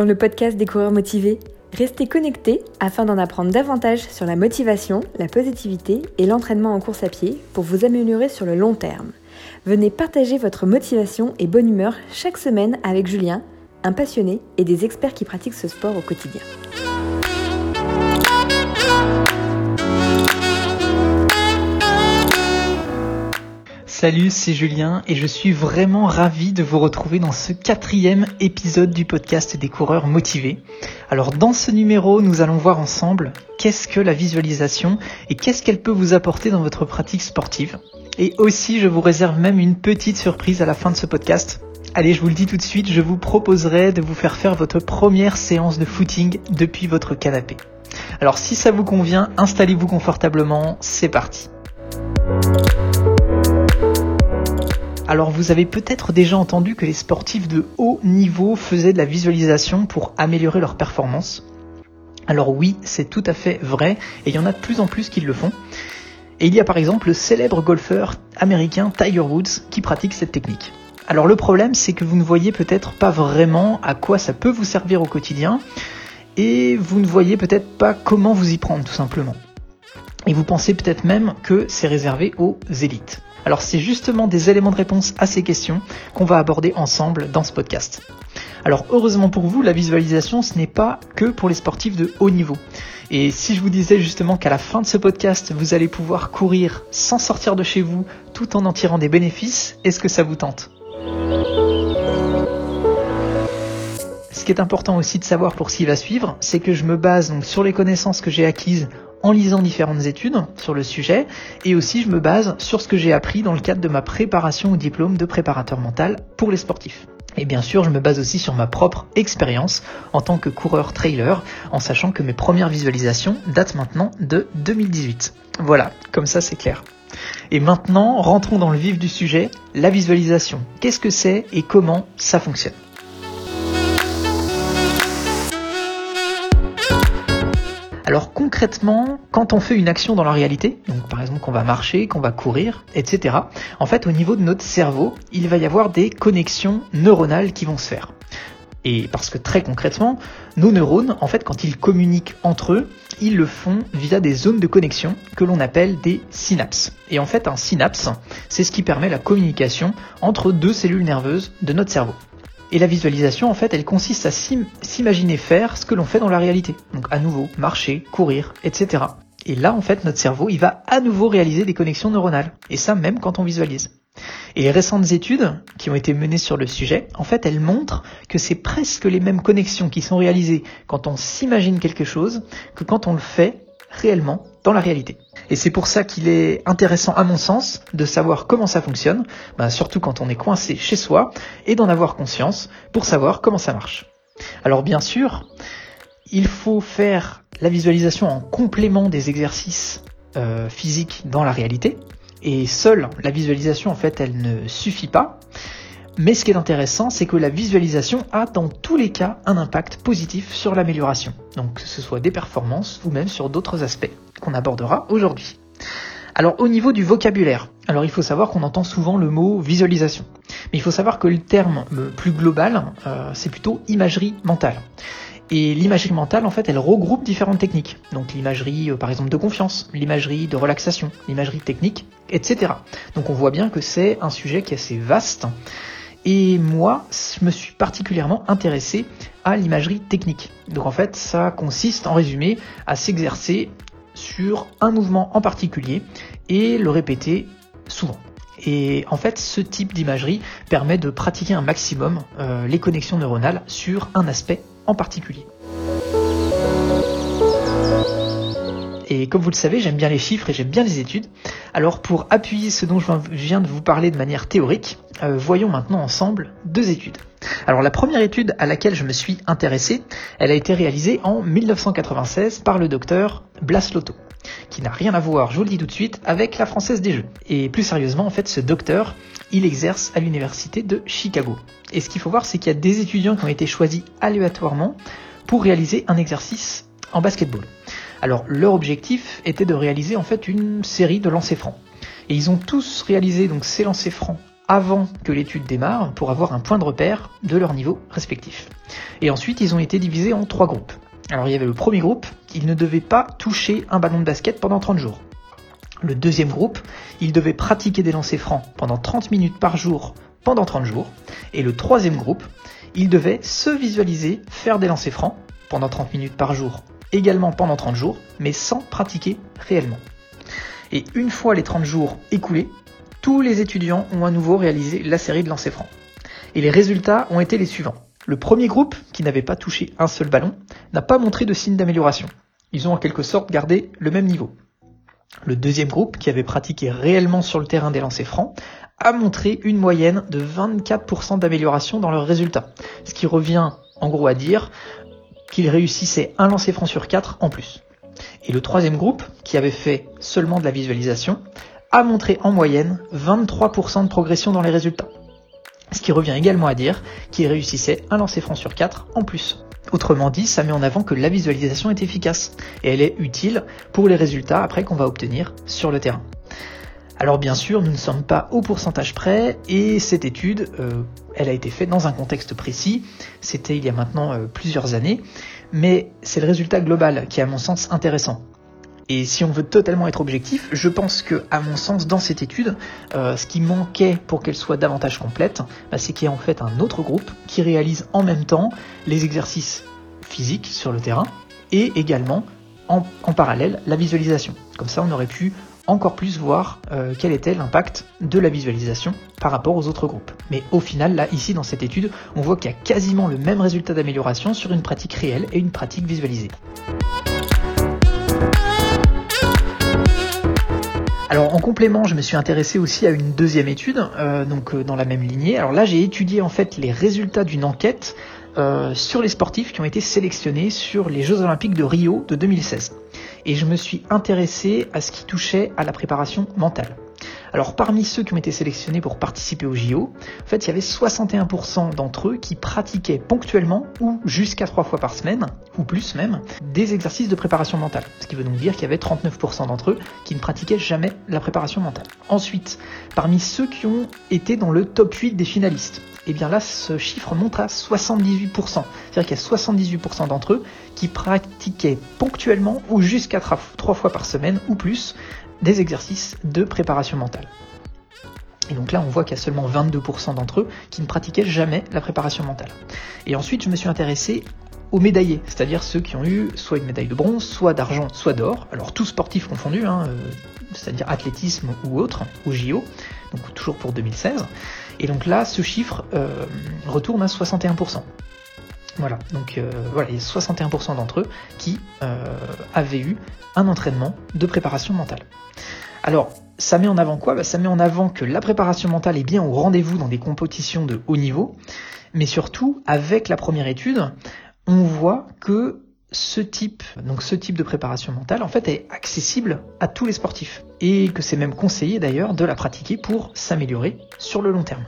rejoindre le podcast des coureurs motivés Restez connectés afin d'en apprendre davantage sur la motivation, la positivité et l'entraînement en course à pied pour vous améliorer sur le long terme. Venez partager votre motivation et bonne humeur chaque semaine avec Julien, un passionné et des experts qui pratiquent ce sport au quotidien. Salut, c'est Julien et je suis vraiment ravi de vous retrouver dans ce quatrième épisode du podcast des coureurs motivés. Alors dans ce numéro, nous allons voir ensemble qu'est-ce que la visualisation et qu'est-ce qu'elle peut vous apporter dans votre pratique sportive. Et aussi, je vous réserve même une petite surprise à la fin de ce podcast. Allez, je vous le dis tout de suite, je vous proposerai de vous faire faire votre première séance de footing depuis votre canapé. Alors si ça vous convient, installez-vous confortablement, c'est parti. Alors vous avez peut-être déjà entendu que les sportifs de haut niveau faisaient de la visualisation pour améliorer leur performance. Alors oui, c'est tout à fait vrai, et il y en a de plus en plus qui le font. Et il y a par exemple le célèbre golfeur américain Tiger Woods qui pratique cette technique. Alors le problème, c'est que vous ne voyez peut-être pas vraiment à quoi ça peut vous servir au quotidien, et vous ne voyez peut-être pas comment vous y prendre tout simplement. Et vous pensez peut-être même que c'est réservé aux élites. Alors c'est justement des éléments de réponse à ces questions qu'on va aborder ensemble dans ce podcast. Alors heureusement pour vous, la visualisation, ce n'est pas que pour les sportifs de haut niveau. Et si je vous disais justement qu'à la fin de ce podcast, vous allez pouvoir courir sans sortir de chez vous tout en en tirant des bénéfices, est-ce que ça vous tente? Ce qui est important aussi de savoir pour ce qui va suivre, c'est que je me base donc sur les connaissances que j'ai acquises en lisant différentes études sur le sujet et aussi je me base sur ce que j'ai appris dans le cadre de ma préparation au diplôme de préparateur mental pour les sportifs. Et bien sûr, je me base aussi sur ma propre expérience en tant que coureur trailer, en sachant que mes premières visualisations datent maintenant de 2018. Voilà, comme ça c'est clair. Et maintenant, rentrons dans le vif du sujet, la visualisation. Qu'est-ce que c'est et comment ça fonctionne? Alors concrètement, quand on fait une action dans la réalité, donc par exemple qu'on va marcher, qu'on va courir, etc., en fait au niveau de notre cerveau, il va y avoir des connexions neuronales qui vont se faire. Et parce que très concrètement, nos neurones, en fait, quand ils communiquent entre eux, ils le font via des zones de connexion que l'on appelle des synapses. Et en fait, un synapse, c'est ce qui permet la communication entre deux cellules nerveuses de notre cerveau. Et la visualisation, en fait, elle consiste à s'imaginer faire ce que l'on fait dans la réalité. Donc à nouveau, marcher, courir, etc. Et là, en fait, notre cerveau, il va à nouveau réaliser des connexions neuronales. Et ça, même quand on visualise. Et les récentes études qui ont été menées sur le sujet, en fait, elles montrent que c'est presque les mêmes connexions qui sont réalisées quand on s'imagine quelque chose que quand on le fait réellement dans la réalité. Et c'est pour ça qu'il est intéressant, à mon sens, de savoir comment ça fonctionne, bah, surtout quand on est coincé chez soi, et d'en avoir conscience pour savoir comment ça marche. Alors bien sûr, il faut faire la visualisation en complément des exercices euh, physiques dans la réalité, et seule la visualisation, en fait, elle ne suffit pas. Mais ce qui est intéressant, c'est que la visualisation a dans tous les cas un impact positif sur l'amélioration. Donc que ce soit des performances ou même sur d'autres aspects qu'on abordera aujourd'hui. Alors au niveau du vocabulaire, alors il faut savoir qu'on entend souvent le mot visualisation. Mais il faut savoir que le terme plus global, euh, c'est plutôt imagerie mentale. Et l'imagerie mentale, en fait, elle regroupe différentes techniques. Donc l'imagerie, euh, par exemple, de confiance, l'imagerie de relaxation, l'imagerie technique, etc. Donc on voit bien que c'est un sujet qui est assez vaste et moi, je me suis particulièrement intéressé à l'imagerie technique. Donc en fait, ça consiste en résumé à s'exercer sur un mouvement en particulier et le répéter souvent. Et en fait, ce type d'imagerie permet de pratiquer un maximum euh, les connexions neuronales sur un aspect en particulier. Et comme vous le savez, j'aime bien les chiffres et j'aime bien les études. Alors pour appuyer ce dont je viens de vous parler de manière théorique, euh, voyons maintenant ensemble deux études. Alors la première étude à laquelle je me suis intéressé, elle a été réalisée en 1996 par le docteur Blas Lotto, qui n'a rien à voir, je vous le dis tout de suite, avec la Française des Jeux. Et plus sérieusement, en fait, ce docteur, il exerce à l'université de Chicago. Et ce qu'il faut voir, c'est qu'il y a des étudiants qui ont été choisis aléatoirement pour réaliser un exercice en basketball. Alors leur objectif était de réaliser en fait une série de lancers francs. Et ils ont tous réalisé donc ces lancers francs avant que l'étude démarre pour avoir un point de repère de leur niveau respectif. Et ensuite, ils ont été divisés en trois groupes. Alors il y avait le premier groupe, ils ne devaient pas toucher un ballon de basket pendant 30 jours. Le deuxième groupe, ils devaient pratiquer des lancers francs pendant 30 minutes par jour pendant 30 jours. Et le troisième groupe, ils devaient se visualiser faire des lancers francs pendant 30 minutes par jour, également pendant 30 jours, mais sans pratiquer réellement. Et une fois les 30 jours écoulés, tous les étudiants ont à nouveau réalisé la série de lancers francs. Et les résultats ont été les suivants. Le premier groupe, qui n'avait pas touché un seul ballon, n'a pas montré de signe d'amélioration. Ils ont en quelque sorte gardé le même niveau. Le deuxième groupe, qui avait pratiqué réellement sur le terrain des lancers francs, a montré une moyenne de 24% d'amélioration dans leurs résultats. Ce qui revient en gros à dire qu'ils réussissaient un lancer franc sur 4 en plus. Et le troisième groupe, qui avait fait seulement de la visualisation, a montré en moyenne 23% de progression dans les résultats. Ce qui revient également à dire qu'ils réussissaient un lancer franc sur 4 en plus. Autrement dit, ça met en avant que la visualisation est efficace et elle est utile pour les résultats après qu'on va obtenir sur le terrain. Alors bien sûr, nous ne sommes pas au pourcentage près et cette étude, euh, elle a été faite dans un contexte précis, c'était il y a maintenant euh, plusieurs années, mais c'est le résultat global qui est à mon sens intéressant. Et si on veut totalement être objectif, je pense que, à mon sens, dans cette étude, euh, ce qui manquait pour qu'elle soit davantage complète, bah, c'est qu'il y a en fait un autre groupe qui réalise en même temps les exercices physiques sur le terrain et également en, parallèle la visualisation. Comme ça, on aurait pu encore plus voir euh, quel était l'impact de la visualisation par rapport aux autres groupes. Mais au final, là, ici, dans cette étude, on voit qu'il y a quasiment le même résultat d'amélioration sur une pratique réelle et une pratique visualisée. Alors en complément, je me suis intéressé aussi à une deuxième étude, euh, donc euh, dans la même lignée. Alors là, j'ai étudié en fait les résultats d'une enquête sur les sportifs qui ont été sélectionnés sur les Jeux Olympiques de Rio de 2016. Et je me suis intéressé à ce qui touchait à la préparation mentale. Alors parmi ceux qui ont été sélectionnés pour participer au JO, en fait il y avait 61% d'entre eux qui pratiquaient ponctuellement ou jusqu'à trois fois par semaine, ou plus même, des exercices de préparation mentale. Ce qui veut donc dire qu'il y avait 39% d'entre eux qui ne pratiquaient jamais la préparation mentale. Ensuite, parmi ceux qui ont été dans le top 8 des finalistes, eh bien là ce chiffre monte à 78%. C'est-à-dire qu'il y a 78% d'entre eux qui pratiquaient ponctuellement ou jusqu'à trois fois par semaine ou plus des exercices de préparation mentale. Et donc là, on voit qu'il y a seulement 22% d'entre eux qui ne pratiquaient jamais la préparation mentale. Et ensuite, je me suis intéressé aux médaillés, c'est-à-dire ceux qui ont eu soit une médaille de bronze, soit d'argent, soit d'or, alors tous sportifs confondus, hein, euh, c'est-à-dire athlétisme ou autre, ou JO, donc toujours pour 2016. Et donc là, ce chiffre euh, retourne à 61%. Voilà, donc euh, voilà, il y a 61% d'entre eux qui avaient eu un entraînement de préparation mentale. Alors, ça met en avant quoi? Bah, Ça met en avant que la préparation mentale est bien au rendez-vous dans des compétitions de haut niveau, mais surtout, avec la première étude, on voit que ce type, ce type de préparation mentale, en fait, est accessible à tous les sportifs. Et que c'est même conseillé d'ailleurs de la pratiquer pour s'améliorer sur le long terme.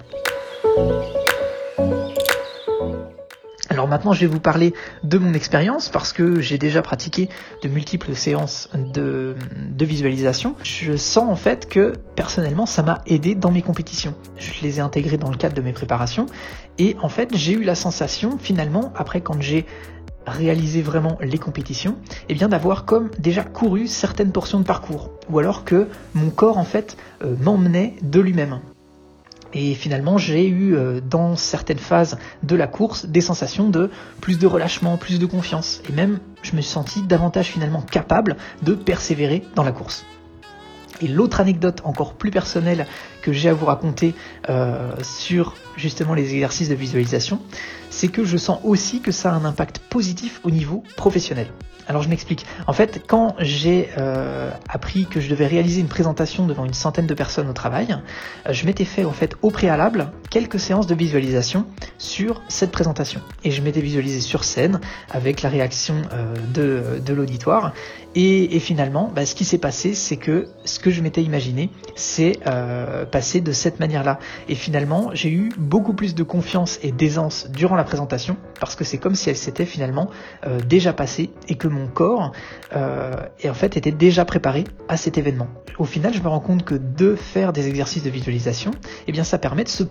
Alors maintenant, je vais vous parler de mon expérience parce que j'ai déjà pratiqué de multiples séances de, visualisation. Je sens en fait que personnellement, ça m'a aidé dans mes compétitions. Je les ai intégrées dans le cadre de mes préparations et en fait, j'ai eu la sensation finalement, après quand j'ai réalisé vraiment les compétitions, et eh bien d'avoir comme déjà couru certaines portions de parcours, ou alors que mon corps en fait euh, m'emmenait de lui-même. Et finalement, j'ai eu euh, dans certaines phases de la course des sensations de plus de relâchement, plus de confiance. Et même, je me suis senti davantage finalement capable de persévérer dans la course. Et l'autre anecdote encore plus personnelle que j'ai à vous raconter euh, sur justement les exercices de visualisation, c'est que je sens aussi que ça a un impact positif au niveau professionnel. Alors je m'explique. En fait, quand j'ai euh, appris que je devais réaliser une présentation devant une centaine de personnes au travail, euh, je m'étais fait en fait au préalable quelques séances de visualisation sur cette présentation. Et je m'étais visualisé sur scène avec la réaction de, de l'auditoire. Et, et, finalement, bah, ce qui s'est passé, c'est que ce que je m'étais imaginé, c'est passer de cette manière-là. Et finalement, j'ai eu beaucoup plus de confiance et d'aisance durant la présentation parce que c'est comme si elle s'était finalement euh, déjà passée et que mon corps euh, en fait était déjà préparé à cet événement. Au final, je me rends compte que de faire des exercices de visualisation, eh bien ça permet de se,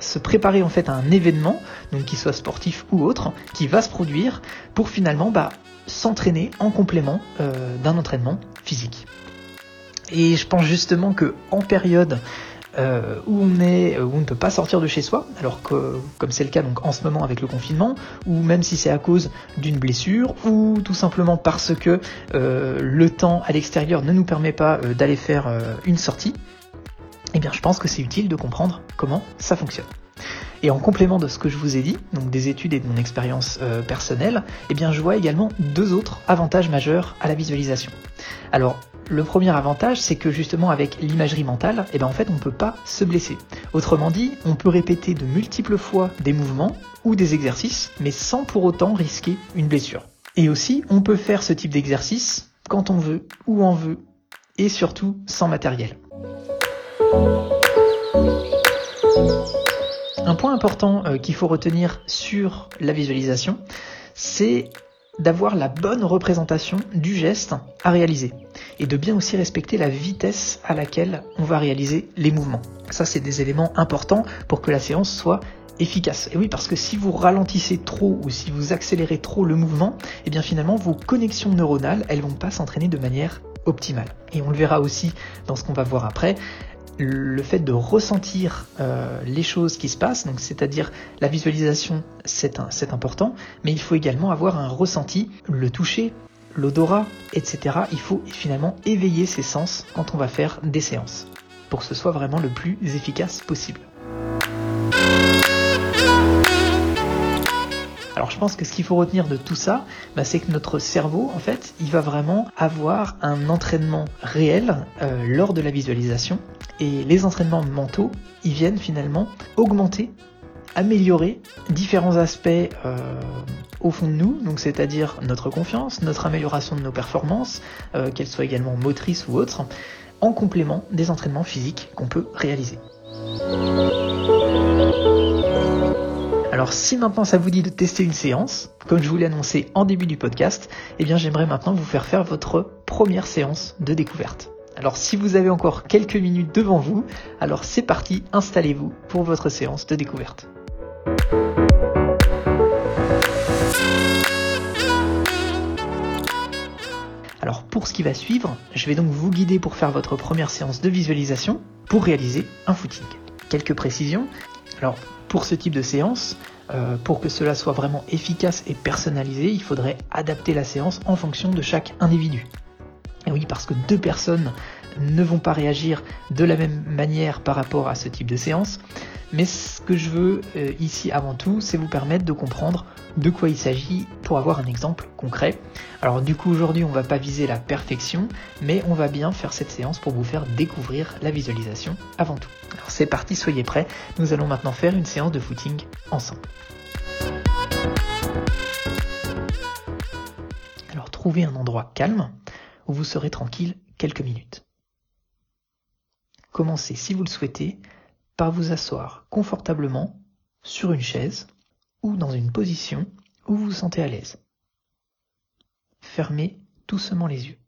se préparer en fait à un événement, donc qu'il soit sportif ou autre, qui va se produire pour finalement bah, s'entraîner en complément euh, d'un entraînement physique. Et je pense justement que en période euh, où on est, où on ne peut pas sortir de chez soi, alors que comme c'est le cas donc en ce moment avec le confinement, ou même si c'est à cause d'une blessure, ou tout simplement parce que euh, le temps à l'extérieur ne nous permet pas euh, d'aller faire une sortie, eh bien je pense que c'est utile de comprendre comment ça fonctionne. Et en complément de ce que je vous ai dit, donc des études et de mon expérience personnelle, eh bien je vois également deux autres avantages majeurs à la visualisation. Alors le premier avantage, c'est que justement avec l'imagerie mentale, eh ben en fait on ne peut pas se blesser. Autrement dit, on peut répéter de multiples fois des mouvements ou des exercices, mais sans pour autant risquer une blessure. Et aussi, on peut faire ce type d'exercice quand on veut, où on veut, et surtout sans matériel. Un point important euh, qu'il faut retenir sur la visualisation, c'est d'avoir la bonne représentation du geste à réaliser et de bien aussi respecter la vitesse à laquelle on va réaliser les mouvements. Ça, c'est des éléments importants pour que la séance soit efficace. Et oui, parce que si vous ralentissez trop ou si vous accélérez trop le mouvement, eh bien finalement vos connexions neuronales, elles vont pas s'entraîner de manière optimale. Et on le verra aussi dans ce qu'on va voir après, le fait de ressentir euh, les choses qui se passent, donc c'est-à-dire la visualisation, c'est important, mais il faut également avoir un ressenti, le toucher, l'odorat, etc. Il faut finalement éveiller ses sens quand on va faire des séances, pour que ce soit vraiment le plus efficace possible. Alors je pense que ce qu'il faut retenir de tout ça, bah, c'est que notre cerveau, en fait, il va vraiment avoir un entraînement réel euh, lors de la visualisation. Et les entraînements mentaux, ils viennent finalement augmenter, améliorer différents aspects euh, au fond de nous, donc c'est-à-dire notre confiance, notre amélioration de nos performances, euh, qu'elles soient également motrices ou autres, en complément des entraînements physiques qu'on peut réaliser. Alors si maintenant ça vous dit de tester une séance, comme je vous l'ai annoncé en début du podcast, eh bien j'aimerais maintenant vous faire faire votre première séance de découverte. Alors si vous avez encore quelques minutes devant vous, alors c'est parti, installez-vous pour votre séance de découverte. Alors pour ce qui va suivre, je vais donc vous guider pour faire votre première séance de visualisation pour réaliser un footing. Quelques précisions. Alors pour ce type de séance, euh, pour que cela soit vraiment efficace et personnalisé, il faudrait adapter la séance en fonction de chaque individu. Et oui, parce que deux personnes ne vont pas réagir de la même manière par rapport à ce type de séance. Mais ce que je veux euh, ici avant tout, c'est vous permettre de comprendre de quoi il s'agit pour avoir un exemple concret. Alors du coup aujourd'hui on va pas viser la perfection, mais on va bien faire cette séance pour vous faire découvrir la visualisation avant tout. Alors c'est parti, soyez prêts, nous allons maintenant faire une séance de footing ensemble. Alors trouvez un endroit calme vous serez tranquille quelques minutes. Commencez, si vous le souhaitez, par vous asseoir confortablement sur une chaise ou dans une position où vous vous sentez à l'aise. Fermez doucement les yeux,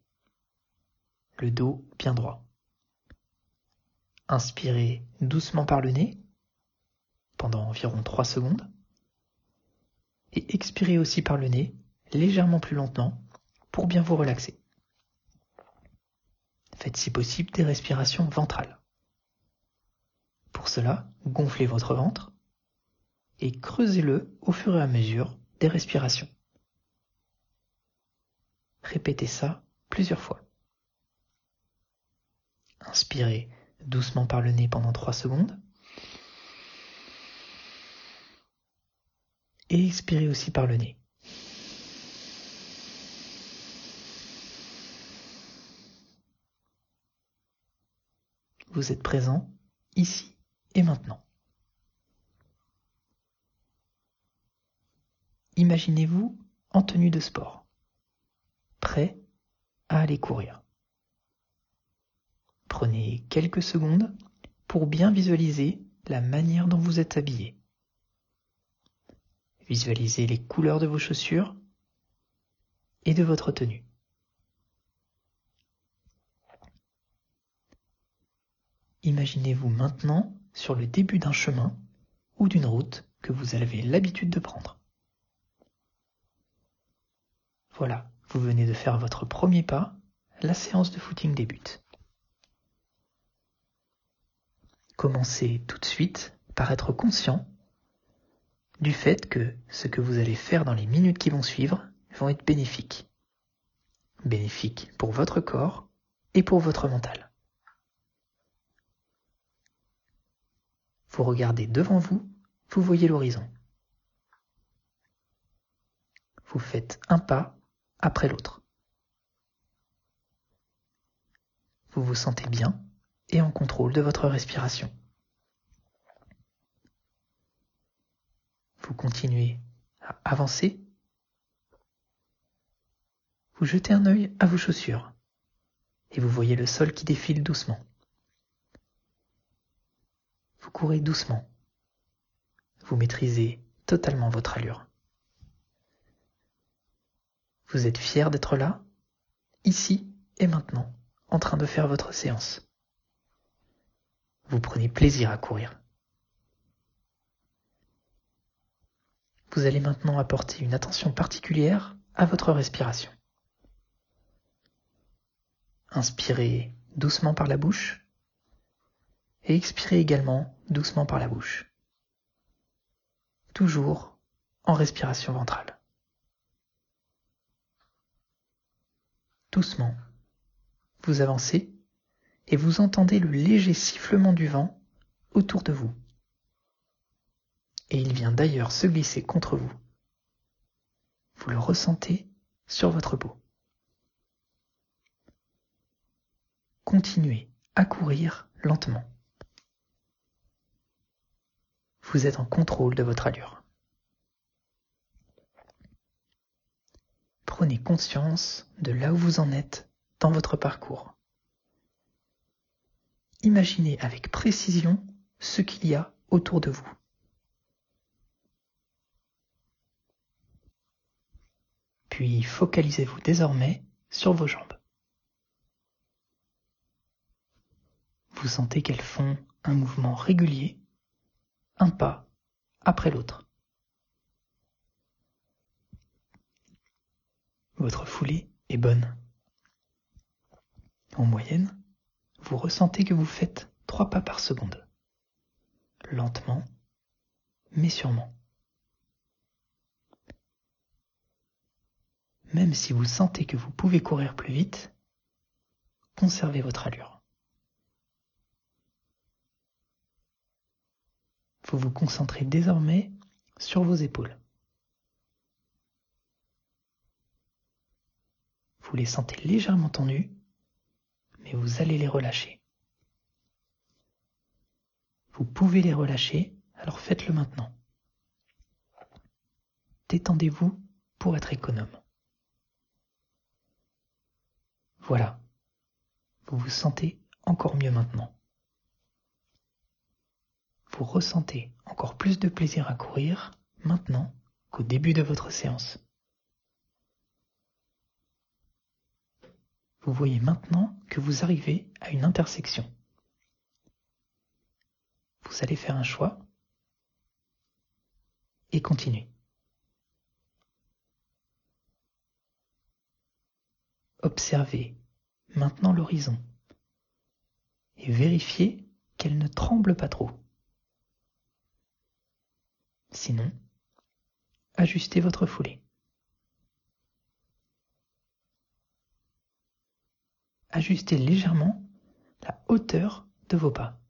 le dos bien droit. Inspirez doucement par le nez pendant environ 3 secondes et expirez aussi par le nez légèrement plus lentement pour bien vous relaxer. Faites si possible des respirations ventrales. Pour cela, gonflez votre ventre et creusez-le au fur et à mesure des respirations. Répétez ça plusieurs fois. Inspirez doucement par le nez pendant 3 secondes. Et expirez aussi par le nez. Vous êtes présent ici et maintenant. Imaginez-vous en tenue de sport, prêt à aller courir. Prenez quelques secondes pour bien visualiser la manière dont vous êtes habillé. Visualisez les couleurs de vos chaussures et de votre tenue. Imaginez-vous maintenant sur le début d'un chemin ou d'une route que vous avez l'habitude de prendre. Voilà, vous venez de faire votre premier pas, la séance de footing débute. Commencez tout de suite par être conscient du fait que ce que vous allez faire dans les minutes qui vont suivre vont être bénéfiques. Bénéfiques pour votre corps et pour votre mental. Vous regardez devant vous, vous voyez l'horizon. Vous faites un pas après l'autre. Vous vous sentez bien et en contrôle de votre respiration. Vous continuez à avancer. Vous jetez un œil à vos chaussures et vous voyez le sol qui défile doucement. Vous courez doucement. Vous maîtrisez totalement votre allure. Vous êtes fier d'être là, ici et maintenant, en train de faire votre séance. Vous prenez plaisir à courir. Vous allez maintenant apporter une attention particulière à votre respiration. Inspirez doucement par la bouche et expirez également doucement par la bouche. Toujours en respiration ventrale. Doucement, vous avancez et vous entendez le léger sifflement du vent autour de vous. Et il vient d'ailleurs se glisser contre vous. Vous le ressentez sur votre peau. Continuez à courir lentement. Vous êtes en contrôle de votre allure. Prenez conscience de là où vous en êtes dans votre parcours. Imaginez avec précision ce qu'il y a autour de vous. Puis focalisez-vous désormais sur vos jambes. Vous sentez qu'elles font un mouvement régulier, un pas après l'autre. Votre foulée est bonne. En moyenne, vous ressentez que vous faites trois pas par seconde. Lentement, mais sûrement. Même si vous sentez que vous pouvez courir plus vite, conservez votre allure. Vous vous concentrez désormais sur vos épaules. Vous les sentez légèrement tendues mais vous allez les relâcher. Vous pouvez les relâcher, alors faites-le maintenant. Détendez-vous pour être économe. Voilà, vous vous sentez encore mieux maintenant. Vous ressentez encore plus de plaisir à courir maintenant qu'au début de votre séance. vous voyez maintenant que vous arrivez à une intersection. Vous allez faire un choix et continuer. Observez maintenant l'horizon et vérifiez qu'elle ne tremble pas trop. Sinon, ajustez votre foulée. ajustez légèrement la hauteur de vos pas.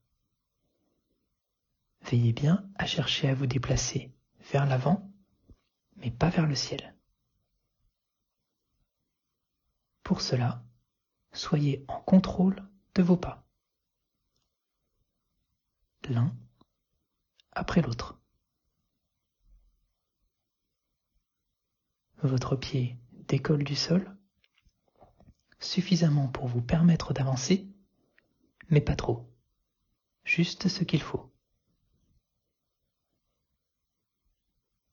Veillez bien à chercher à vous déplacer vers l'avant, mais pas vers le ciel. Pour cela, soyez en contrôle de vos pas. L'un après l'autre. Votre pied décolle du sol suffisamment pour vous permettre d'avancer, mais pas trop. juste ce qu'il faut.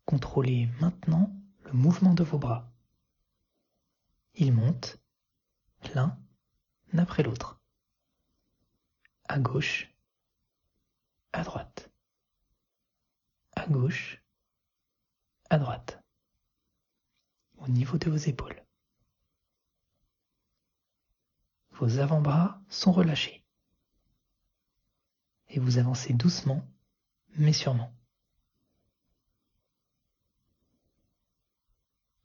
Contrôlez maintenant le mouvement de vos bras. Ils montent l'un après l'autre. À gauche, à droite. À gauche, à droite. Au niveau de vos épaules. Vos avant-bras sont relâchés. Et vous avancez doucement, mais sûrement.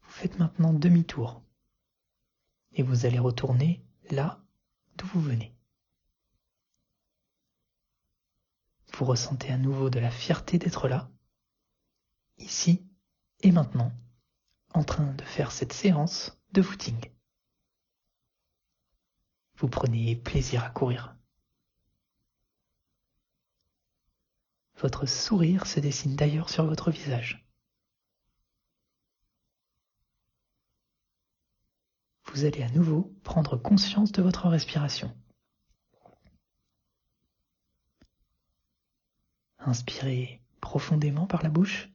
Vous faites maintenant demi-tour. Et vous allez retourner là d'où vous venez. Vous ressentez à nouveau de la fierté d'être là, ici et maintenant, en train de faire cette séance de footing. Vous prenez plaisir à courir. Votre sourire se dessine d'ailleurs sur votre visage. Vous allez à nouveau prendre conscience de votre respiration. Inspirez profondément par la bouche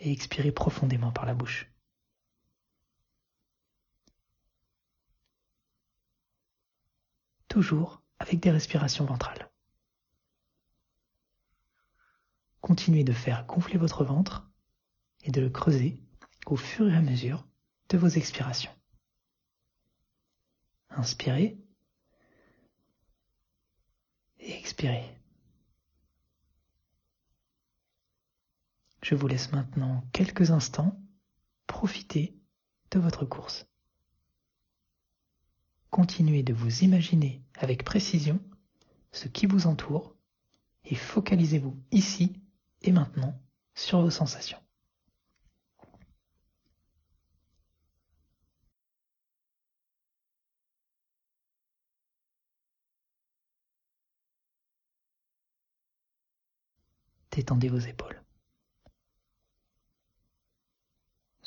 et expirez profondément par la bouche. Toujours avec des respirations ventrales. Continuez de faire gonfler votre ventre et de le creuser au fur et à mesure de vos expirations. Inspirez et expirez. Je vous laisse maintenant quelques instants profiter de votre course. Continuez de vous imaginer avec précision ce qui vous entoure et focalisez-vous ici et maintenant sur vos sensations. Détendez vos épaules.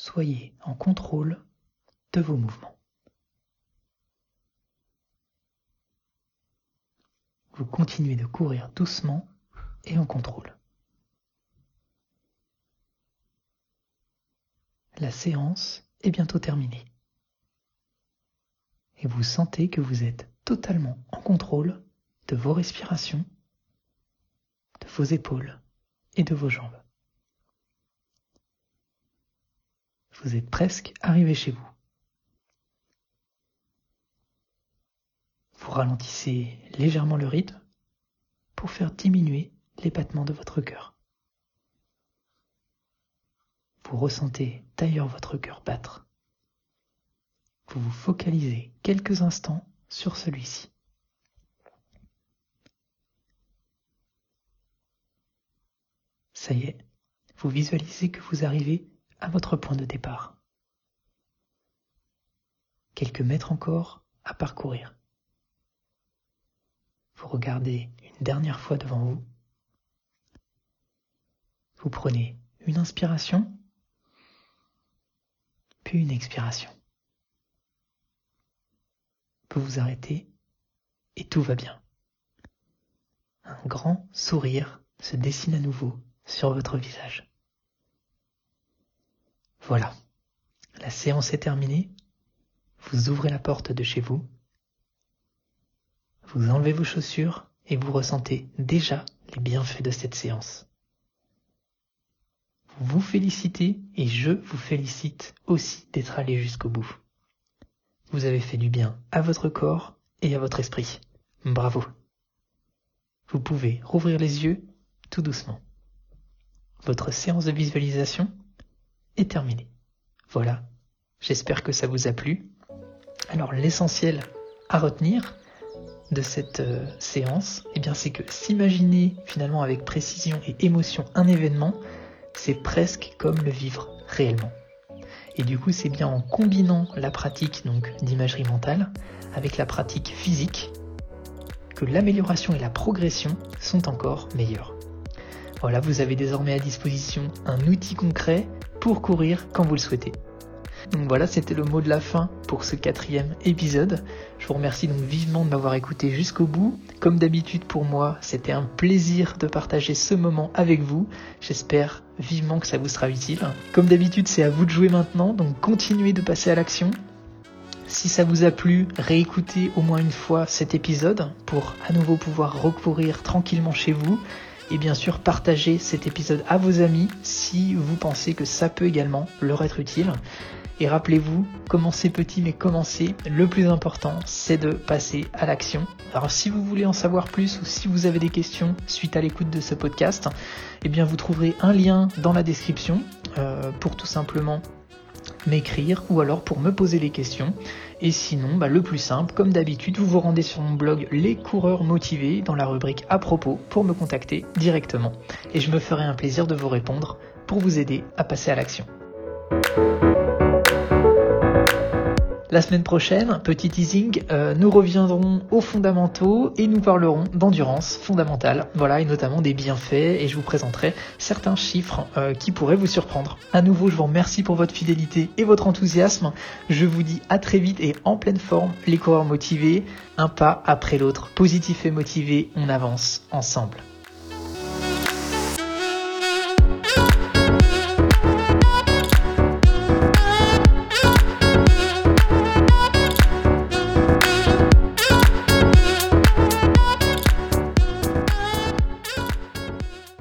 Soyez en contrôle de vos mouvements. Vous continuez de courir doucement et en contrôle. La séance est bientôt terminée. Et vous sentez que vous êtes totalement en contrôle de vos respirations, de vos épaules et de vos jambes. Vous êtes presque arrivé chez vous. Vous ralentissez légèrement le rythme pour faire diminuer les battements de votre cœur. Vous ressentez d'ailleurs votre cœur battre. Vous vous focalisez quelques instants sur celui-ci. Ça y est, vous visualisez que vous arrivez à votre point de départ. Quelques mètres encore à parcourir. Vous regardez une dernière fois devant vous. Vous prenez une inspiration, puis une expiration. Vous vous arrêtez et tout va bien. Un grand sourire se dessine à nouveau sur votre visage. Voilà, la séance est terminée. Vous ouvrez la porte de chez vous. Vous enlevez vos chaussures et vous ressentez déjà les bienfaits de cette séance. Vous vous félicitez et je vous félicite aussi d'être allé jusqu'au bout. Vous avez fait du bien à votre corps et à votre esprit. Bravo. Vous pouvez rouvrir les yeux tout doucement votre séance de visualisation est. Voilà, j'espère que ça vous a plu. Alors l'essentiel à retenir de cette euh, séance, eh bien c'est que s'imaginer finalement avec précision et émotion un événement, c'est presque comme le vivre réellement. Et du coup, c'est bien en combinant la pratique donc d'imagerie mentale avec la pratique physique que l'amélioration et la progression sont encore meilleures. Voilà, vous avez désormais à disposition un outil concret pour courir quand vous le souhaitez. Donc voilà, c'était le mot de la fin pour ce quatrième épisode. Je vous remercie donc vivement de m'avoir écouté jusqu'au bout. Comme d'habitude pour moi, c'était un plaisir de partager ce moment avec vous. J'espère vivement que ça vous sera utile. Comme d'habitude, c'est à vous de jouer maintenant, donc continuez de passer à l'action. Si ça vous a plu, réécoutez au moins une fois cet épisode pour à nouveau pouvoir recourir tranquillement chez vous. Et bien sûr, partagez cet épisode à vos amis si vous pensez que ça peut également leur être utile. Et rappelez-vous, commencez petit mais commencez. Le plus important, c'est de passer à l'action. Alors si vous voulez en savoir plus ou si vous avez des questions suite à l'écoute de ce podcast, eh bien vous trouverez un lien dans la description euh, pour tout simplement m'écrire ou alors pour me poser les questions. Et sinon, bah, le plus simple, comme d'habitude, vous vous rendez sur mon blog Les coureurs motivés dans la rubrique à propos pour me contacter directement. Et je me ferai un plaisir de vous répondre pour vous aider à passer à l'action. La semaine prochaine, petit teasing, euh, nous reviendrons aux fondamentaux et nous parlerons d'endurance fondamentale, voilà, et notamment des bienfaits, et je vous présenterai certains chiffres euh, qui pourraient vous surprendre. À nouveau, je vous remercie pour votre fidélité et votre enthousiasme. Je vous dis à très vite et en pleine forme, les coureurs motivés, un pas après l'autre, positif et motivé, on avance ensemble.